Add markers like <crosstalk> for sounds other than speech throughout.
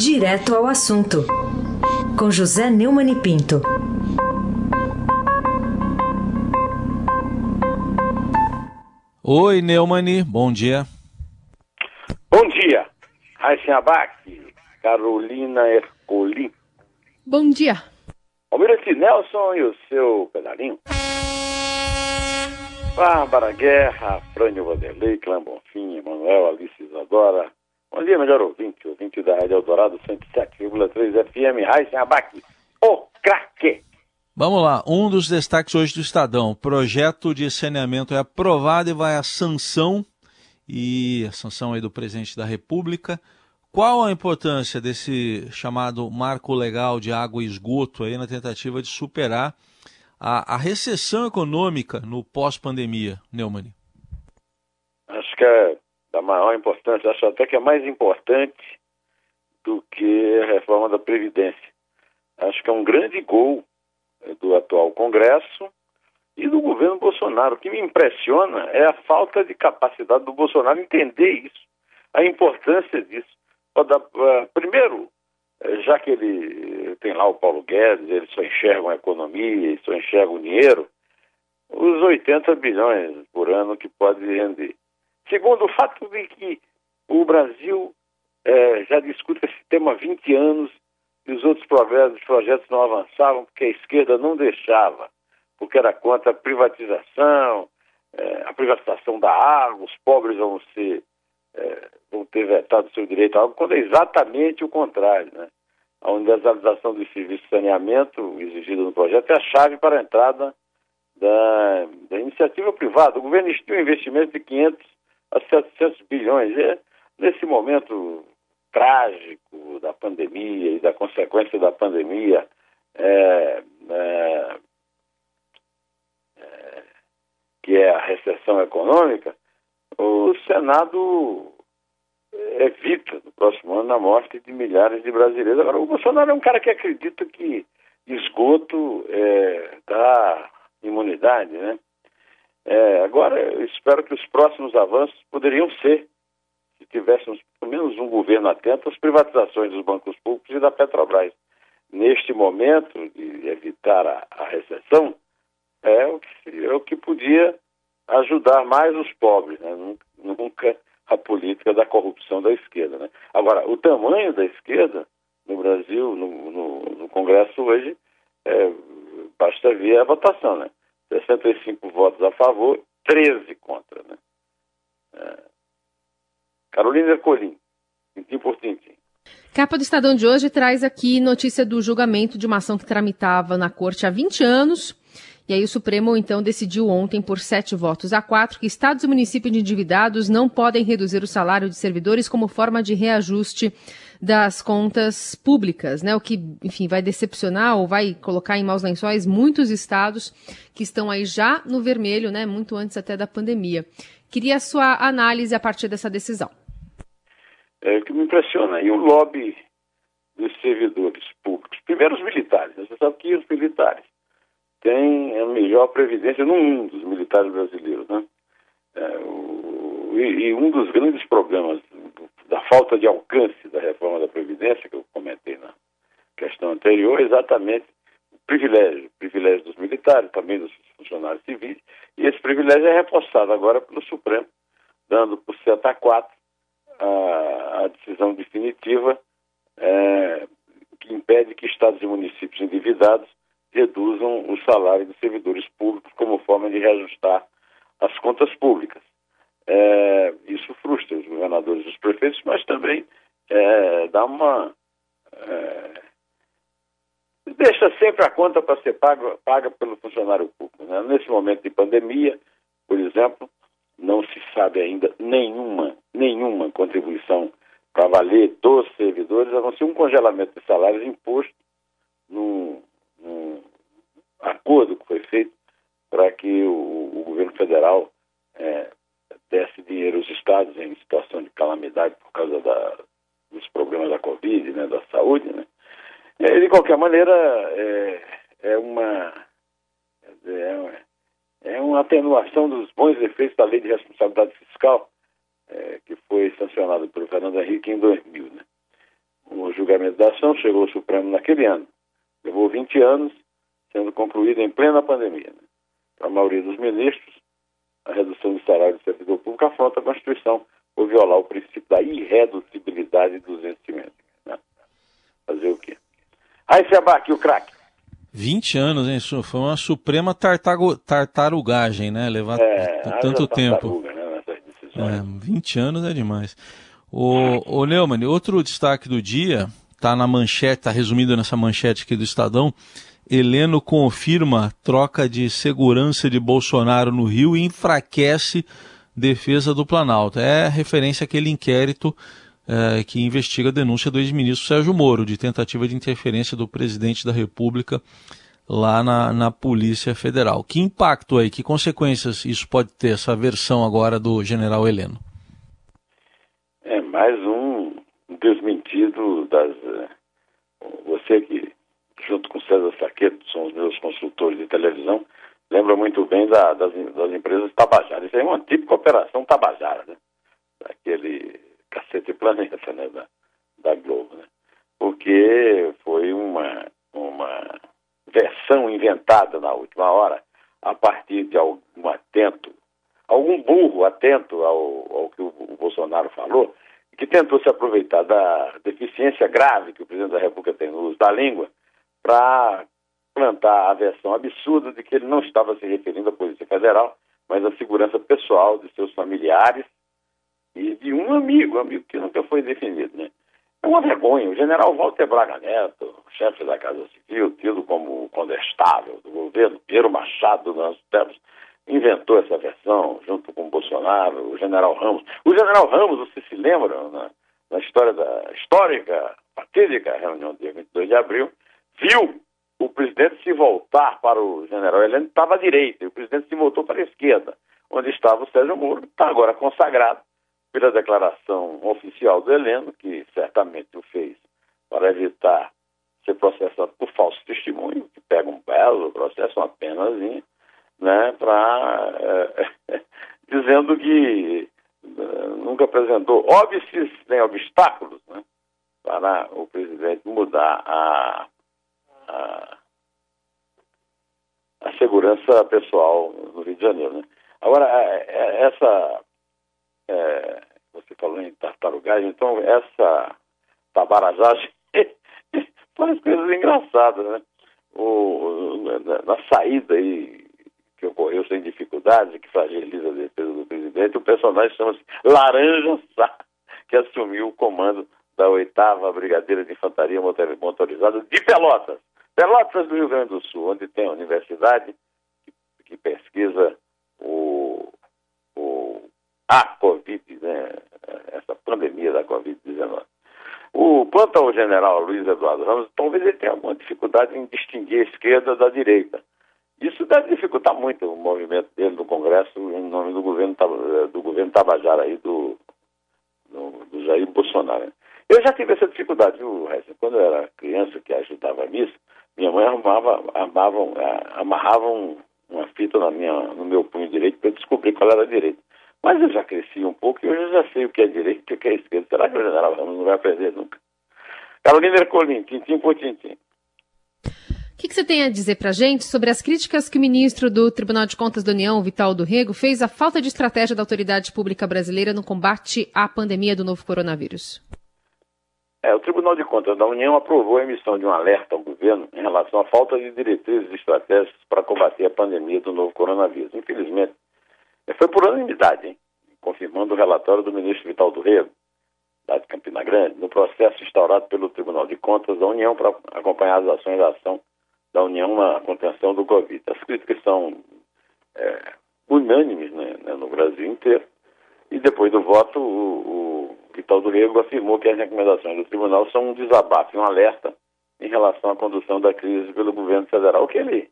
Direto ao assunto, com José Neumann e Pinto. Oi, Neumani, bom dia. Bom dia, Raíssa Abac, Carolina Ercolim. Bom dia. Almirante Nelson e o seu pedalinho. Bárbara Guerra, Frânio Vanderlei, Clã Bonfim, Emanuel, Alice Isadora. Bom dia, melhor ouvinte, ouvinte da Rádio Eldorado 107,3 FM, Raíssa Abac, o craque. Vamos lá, um dos destaques hoje do Estadão, projeto de saneamento é aprovado e vai à sanção, e a sanção aí do presidente da República. Qual a importância desse chamado marco legal de água e esgoto aí na tentativa de superar a, a recessão econômica no pós-pandemia, Neumann? Acho que é da maior importância, acho até que é mais importante do que a reforma da Previdência. Acho que é um grande gol eh, do atual Congresso e do governo Bolsonaro. O que me impressiona é a falta de capacidade do Bolsonaro entender isso, a importância disso. Eh, primeiro, eh, já que ele tem lá o Paulo Guedes, ele só enxerga a economia, só enxerga o dinheiro, os 80 bilhões por ano que pode render. Segundo, o fato de que o Brasil é, já discute esse tema há 20 anos e os outros projetos, projetos não avançavam porque a esquerda não deixava, porque era contra a privatização, é, a privatização da água, os pobres vão ser é, vão ter vetado seu direito à água, quando é exatamente o contrário, né? A universalização do serviço de saneamento exigido no projeto é a chave para a entrada da, da iniciativa privada. O governo estima um investimento de 500 a 700 bilhões. É, nesse momento trágico da pandemia e da consequência da pandemia, é, é, é, que é a recessão econômica, o Senado evita no próximo ano a morte de milhares de brasileiros. Agora, o Bolsonaro é um cara que acredita que esgoto é, dá imunidade, né? É, agora, eu espero que os próximos avanços poderiam ser, se tivéssemos pelo menos um governo atento, às privatizações dos bancos públicos e da Petrobras. Neste momento de evitar a, a recessão, é o, que, é o que podia ajudar mais os pobres, né? nunca a política da corrupção da esquerda. Né? Agora, o tamanho da esquerda no Brasil, no, no, no Congresso hoje, é, basta ver a votação, né? 65 votos a favor, 13 contra, né? Carolina Ercolim, tintim por tintim. Capa do Estadão de hoje traz aqui notícia do julgamento de uma ação que tramitava na corte há 20 anos e aí o Supremo, então, decidiu ontem, por sete votos a quatro, que estados e municípios endividados não podem reduzir o salário de servidores como forma de reajuste das contas públicas, né? O que, enfim, vai decepcionar ou vai colocar em maus lençóis muitos estados que estão aí já no vermelho, né? Muito antes até da pandemia. Queria a sua análise a partir dessa decisão. É o que me impressiona e o lobby dos servidores públicos. Primeiro os militares. Você sabe que os militares tem a melhor previdência no mundo, os militares brasileiros. Né? É, o, e, e, um dos grandes problemas da falta de alcance da reforma da Previdência, que eu comentei na questão anterior, é exatamente o privilégio, o privilégio dos militares, também dos funcionários civis, e esse privilégio é reforçado agora pelo Supremo, dando por 7 a 4 a, a decisão definitiva é, que impede que estados e municípios endividados reduzam o salário dos servidores públicos como forma de reajustar as contas públicas. É, isso frustra os governadores e os prefeitos, mas também é, dá uma. É, deixa sempre a conta para ser paga, paga pelo funcionário público. Né? Nesse momento de pandemia, por exemplo, não se sabe ainda nenhuma, nenhuma contribuição para valer dos servidores, a não ser um congelamento de salários imposto no, um acordo que foi feito para que o, o, governo federal é, desse dinheiro aos estados em situação de calamidade por causa da, dos problemas da Covid, né, da saúde. Né. É, de qualquer maneira, é uma é, é, uma atenuação dos bons efeitos da lei de responsabilidade fiscal é, que foi sancionada pelo Fernando Henrique em 2000. Né. no julgamento da ação, chegou ao Supremo naquele ano. Levou 20 anos, sendo concluída em plena pandemia. Né? Para a maioria dos ministros, a redução do salário do servidor público afronta a Constituição por violar o princípio da irreduzibilidade dos vencimentos. Né? Fazer o quê? Aí se abaque o craque. 20 anos, hein? Isso foi uma suprema tartago, tartarugagem, né? Levar é, tanto tempo. Né, é, 20 anos é demais. O, o Neumann, outro destaque do dia, está na manchete, está resumido nessa manchete aqui do Estadão. Heleno confirma troca de segurança de Bolsonaro no Rio e enfraquece defesa do Planalto. É referência àquele inquérito é, que investiga a denúncia do ex-ministro Sérgio Moro de tentativa de interferência do presidente da República lá na, na Polícia Federal. Que impacto aí, que consequências isso pode ter, essa versão agora do general Heleno? É mais um desmentido das. Eh, você que, junto com César Saqueto, são os meus consultores de televisão, lembra muito bem da, das, das, empresas Tabajara. Isso é uma típica operação Tabajara, né? Daquele planeta, né? Da, da Globo, né? Porque foi uma, uma versão inventada na última hora a partir de algum atento, algum burro atento ao, ao que o, o Bolsonaro falou, que tentou se aproveitar da deficiência grave que o presidente da República tem no uso da língua para plantar a versão absurda de que ele não estava se referindo à Polícia Federal, mas à segurança pessoal de seus familiares e de um amigo, amigo que nunca foi definido, né? É uma vergonha. O general Walter Braga Neto, chefe da Casa Civil, tido como condestável do governo, Piero Machado, nós temos, inventou essa versão junto com o Bolsonaro, o general Ramos. O general Ramos, você se lembra, na, na história da histórica, fatídica reunião dia 22 de abril, viu o presidente se voltar para o general Heleno, estava à direita, e o presidente se voltou para a esquerda, onde estava o Sérgio Moro, está agora consagrado pela declaração oficial do Heleno, que certamente o fez para evitar ser processado por falso testemunho, que pega um belo processo, uma penazinha, né, para é, <laughs> dizendo que é, nunca apresentou óbices nem obstáculos né, para o presidente mudar a a, a segurança pessoal no Rio de Janeiro. Né? Agora, é, essa. Então essa tabarajagem <laughs> faz coisas engraçadas, né? O, na, saída aí, que ocorreu sem dificuldade, que fragiliza a defesa do presidente, o personagem chama-se Laranja Sá, que assumiu o comando da oitava Brigadeira de Infantaria Motorizada de Pelotas. Pelotas do Rio Grande do Sul, onde tem a universidade que, pesquisa o, o, a Covid, pandemia da Covid-19. O quanto ao general Luiz Eduardo Ramos, talvez ele tenha alguma dificuldade em distinguir a esquerda da direita. Isso deve dificultar muito o movimento dele no Congresso em nome do governo, do governo Tabajara aí, do, do, do Jair Bolsonaro. Eu já tive essa dificuldade, viu? Quando eu era criança que ajudava a missa, minha mãe arrumava, armavam, amarrava uma fita na minha, no meu punho direito para eu descobrir qual era a direita. Mas eu já cresci um pouco e hoje eu já sei o que é direito e o que é esquerda. Será que o general Ramos não vai aprender nunca? Carolina Ercolim, tintim por tintim. O que, que, você tem a dizer para a gente sobre as críticas que o ministro do Tribunal de Contas da União, Vital do Rego, fez à falta de estratégia da autoridade pública brasileira no combate à pandemia do novo coronavírus? É, o Tribunal de Contas da União aprovou a emissão de um alerta ao governo em relação à falta de diretrizes estratégicas para combater a pandemia do novo coronavírus. Infelizmente, foi por unanimidade, hein? confirmando o relatório do ministro Vital do Rego, da Campina Grande, no processo instaurado pelo Tribunal de Contas da União para acompanhar as ações da ação da União na contenção do Covid. As críticas são é, unânimes né, né, no Brasil inteiro. E depois do voto, o, o Vital do Rego afirmou que as recomendações do tribunal são um desabafo um alerta em relação à condução da crise pelo governo federal. Que ele,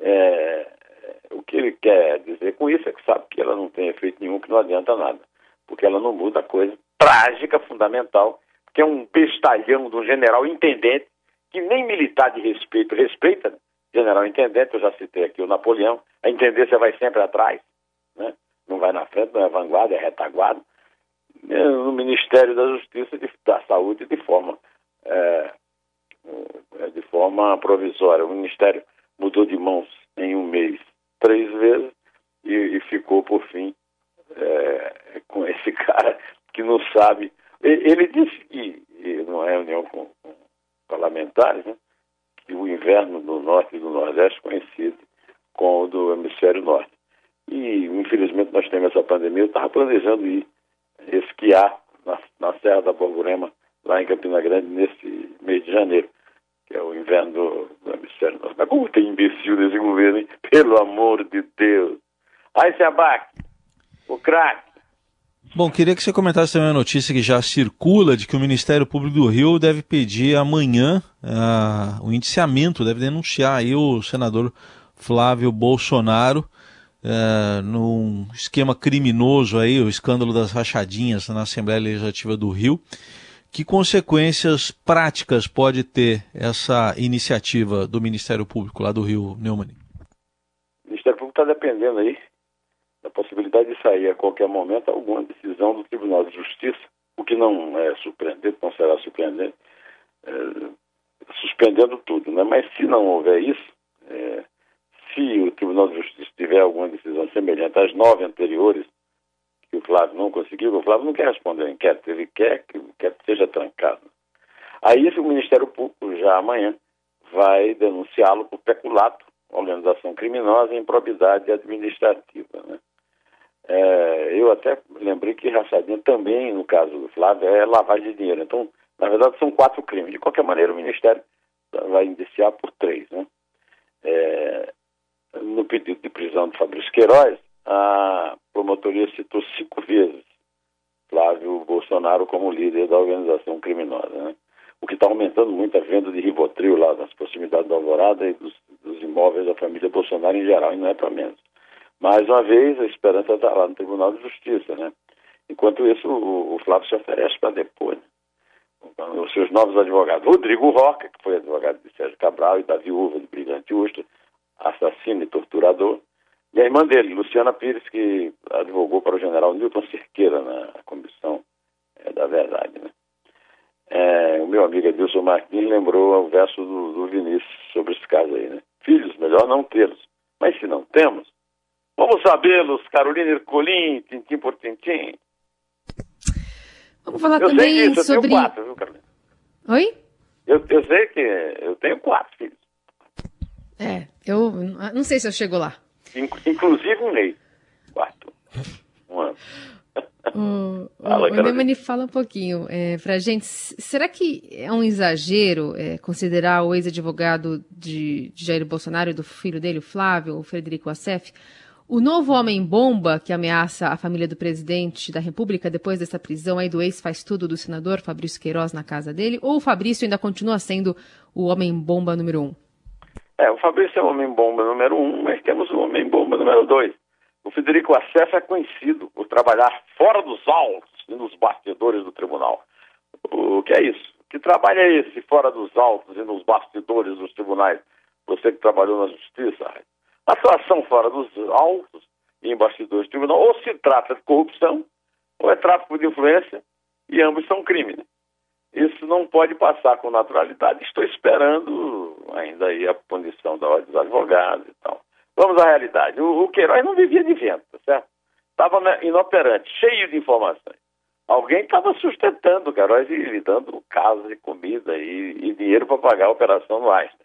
é, que ele quer dizer com isso é que sabe que ela não tem efeito nenhum, que não adianta nada, porque ela não muda a coisa trágica, fundamental, que é um bestalhão de um general intendente que nem militar de respeito respeita, né? general intendente, eu já citei aqui o Napoleão, a intendência vai sempre atrás, né? não vai na frente, não é vanguarda, é retaguarda. No Ministério da Justiça, de, da Saúde, de forma é, é, de forma provisória. O Ministério mudou de mãos em um mês três vezes e, e ficou, por fim, é, com esse <laughs> cara que não sabe. Ele disse que, é reunião com, com parlamentares, né, que o inverno do norte e do nordeste coincide com o do hemisfério norte. E, infelizmente, nós temos essa pandemia. Eu estava planejando ir esquiar na, na Serra da Borborema, lá em Campina Grande, nesse mês de janeiro, que é o inverno do, norte. Mas como tem imbecil desse governo, hein? Pelo amor de Deus! Aí se abaque, o craque. Bom, queria que você comentasse também a notícia que já circula de que o Ministério Público do Rio deve pedir amanhã uh, o indiciamento, deve denunciar aí o senador Flávio Bolsonaro uh, num esquema criminoso aí, o escândalo das rachadinhas na Assembleia Legislativa do Rio. Que consequências práticas pode ter essa iniciativa do Ministério Público lá do Rio, Neumann? O Ministério Público está dependendo aí da possibilidade de sair a qualquer momento alguma decisão do Tribunal de Justiça, o que não é surpreendente, não será surpreendente, é, suspendendo tudo. Né? Mas se não houver isso, é, se o Tribunal de Justiça tiver alguma decisão semelhante às nove anteriores, que o Flávio não conseguiu, o Flávio não quer responder ao inquérito, ele quer que inquérito seja trancado. Aí o Ministério Público já amanhã vai denunciá-lo por peculato, organização criminosa e improbidade administrativa. Né? É, eu até lembrei que rachadinha também, no caso do Flávio, é lavagem de dinheiro. Então, na verdade, são quatro crimes. De qualquer maneira, o Ministério vai indiciar por três. Né? É, no pedido de prisão de Fabrício Queiroz, a promotoria citou cinco vezes Flávio Bolsonaro como líder da organização criminosa. Né? O que está aumentando muito a venda de Rivotril lá nas proximidades da Alvorada e dos, dos imóveis da família Bolsonaro em geral, e não é para menos. Mais uma vez, a esperança está lá no Tribunal de Justiça, né? Enquanto isso, o, o Flávio se oferece para depor. Né? Os seus novos advogados, Rodrigo Roca, que foi advogado de Sérgio Cabral e da viúva de Brilhante Ustra, assassino e torturador, e a irmã dele, Luciana Pires, que advogou para o general Newton Cerqueira na Comissão é, da Verdade. Né? É, o meu amigo Edilson Martins lembrou o verso do, do Vinícius sobre esse caso aí, né? Filhos, melhor não tê-los, mas se não temos, Vamos sabê-los, Carolina Ercolim, tintim por tintim. Vamos falar eu também sei disso, sobre... Eu tenho quatro, viu, Carolina? Oi? Eu, eu sei que eu tenho quatro filhos. É, eu não sei se eu chego lá. <laughs> Inclusive um Ney. Quatro. Um ano. <laughs> O, <laughs> fala, o, o Neumann fala um pouquinho é, para gente. Será que é um exagero é, considerar o ex-advogado de, de Jair Bolsonaro e do filho dele, o Flávio, o Frederico Assef, o novo homem-bomba que ameaça a família do presidente da República depois dessa prisão aí do ex-faz tudo do senador Fabrício Queiroz na casa dele? Ou o Fabrício ainda continua sendo o homem-bomba número um? É, o Fabrício é o homem-bomba número um, mas temos o homem-bomba número dois. O Federico Assef é conhecido por trabalhar fora dos autos e nos bastidores do tribunal. O que é isso? Que trabalho é esse fora dos autos e nos bastidores dos tribunais? Você que trabalhou na justiça, a situação fora dos autos e em bastidores do tribunal, ou se trata de corrupção, ou é tráfico de influência, e ambos são crimes. Isso não pode passar com naturalidade. Estou esperando ainda aí a punição da ordem dos advogados e tal. Vamos à realidade. O, o Queiroz não vivia de vento, tá certo? Estava inoperante, cheio de informações. Alguém estava sustentando o Queiroz e lhe dando casas e comida e, e dinheiro para pagar a operação no Einstein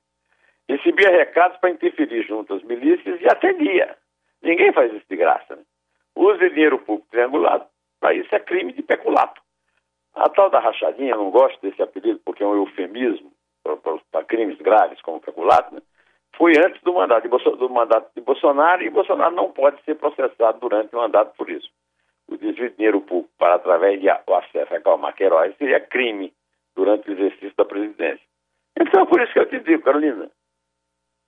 recebia recados para interferir junto às milícias e atendia. Ninguém faz isso de graça. Né? Use dinheiro público triangulado, para isso é crime de peculato. A tal da rachadinha, não gosto desse apelido porque é um eufemismo para crimes graves como peculato, né? foi antes do mandato, de do mandato de Bolsonaro e Bolsonaro não pode ser processado durante o mandato por isso. O desvio de dinheiro público para através de acesso a Calma Queiroz seria crime durante o exercício da presidência. Então por isso que eu te digo, Carolina,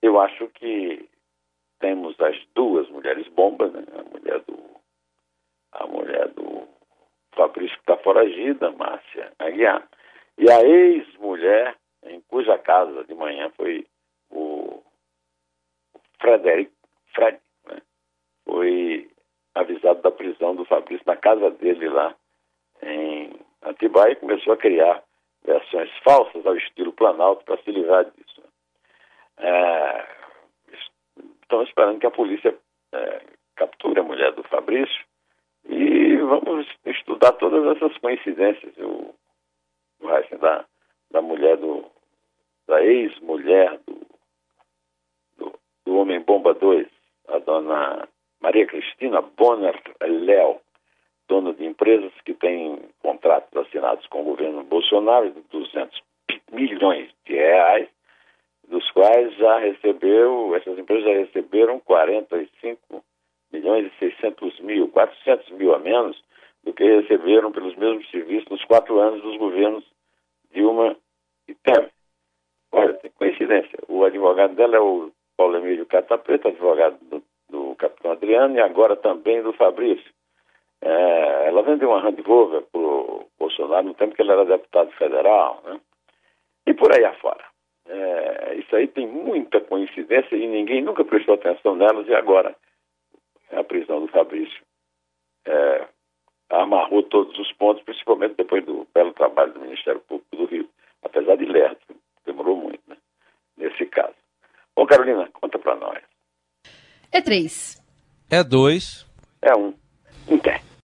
eu acho que temos as duas mulheres bombas, né? a mulher do a mulher do Fabrício que está foragida, Márcia Aguiar, e a ex-mulher em cuja casa de manhã foi o Frederico Fred, né? foi avisado da prisão do Fabrício na casa dele lá em Atibaia e começou a criar versões falsas ao estilo Planalto para se livrar disso. É, estamos esperando que a polícia é, capture a mulher do Fabrício e vamos estudar todas essas coincidências. O, o da, da mulher do. da ex-mulher do, do, do Homem Bomba 2, a dona Maria Cristina Bonner Léo, dona de empresas que tem contratos assinados com o governo Bolsonaro de 200 milhões de reais, dos quais já recebeu, essas empresas já receberam 45 milhões e 600 mil, 400 mil a menos do que receberam pelos mesmos serviços nos quatro anos dos governos Dilma e Temer. Olha, tem coincidência. O advogado dela é o Paulo Emílio Catapeta, advogado do, do capitão Adriano, e agora também do Fabrício. É, ela vendeu uma Land Rover para o Bolsonaro no tempo que ele era deputado federal, né? E por aí afora. É, isso aí tem muita coincidência e ninguém nunca prestou atenção nelas e agora a prisão do Fabrício é, amarrou todos os pontos, principalmente depois do belo trabalho do Ministério Público do Rio, apesar de lerdo, demorou muito, né? Nesse caso. Bom, Carolina, conta para nós. É três. É dois.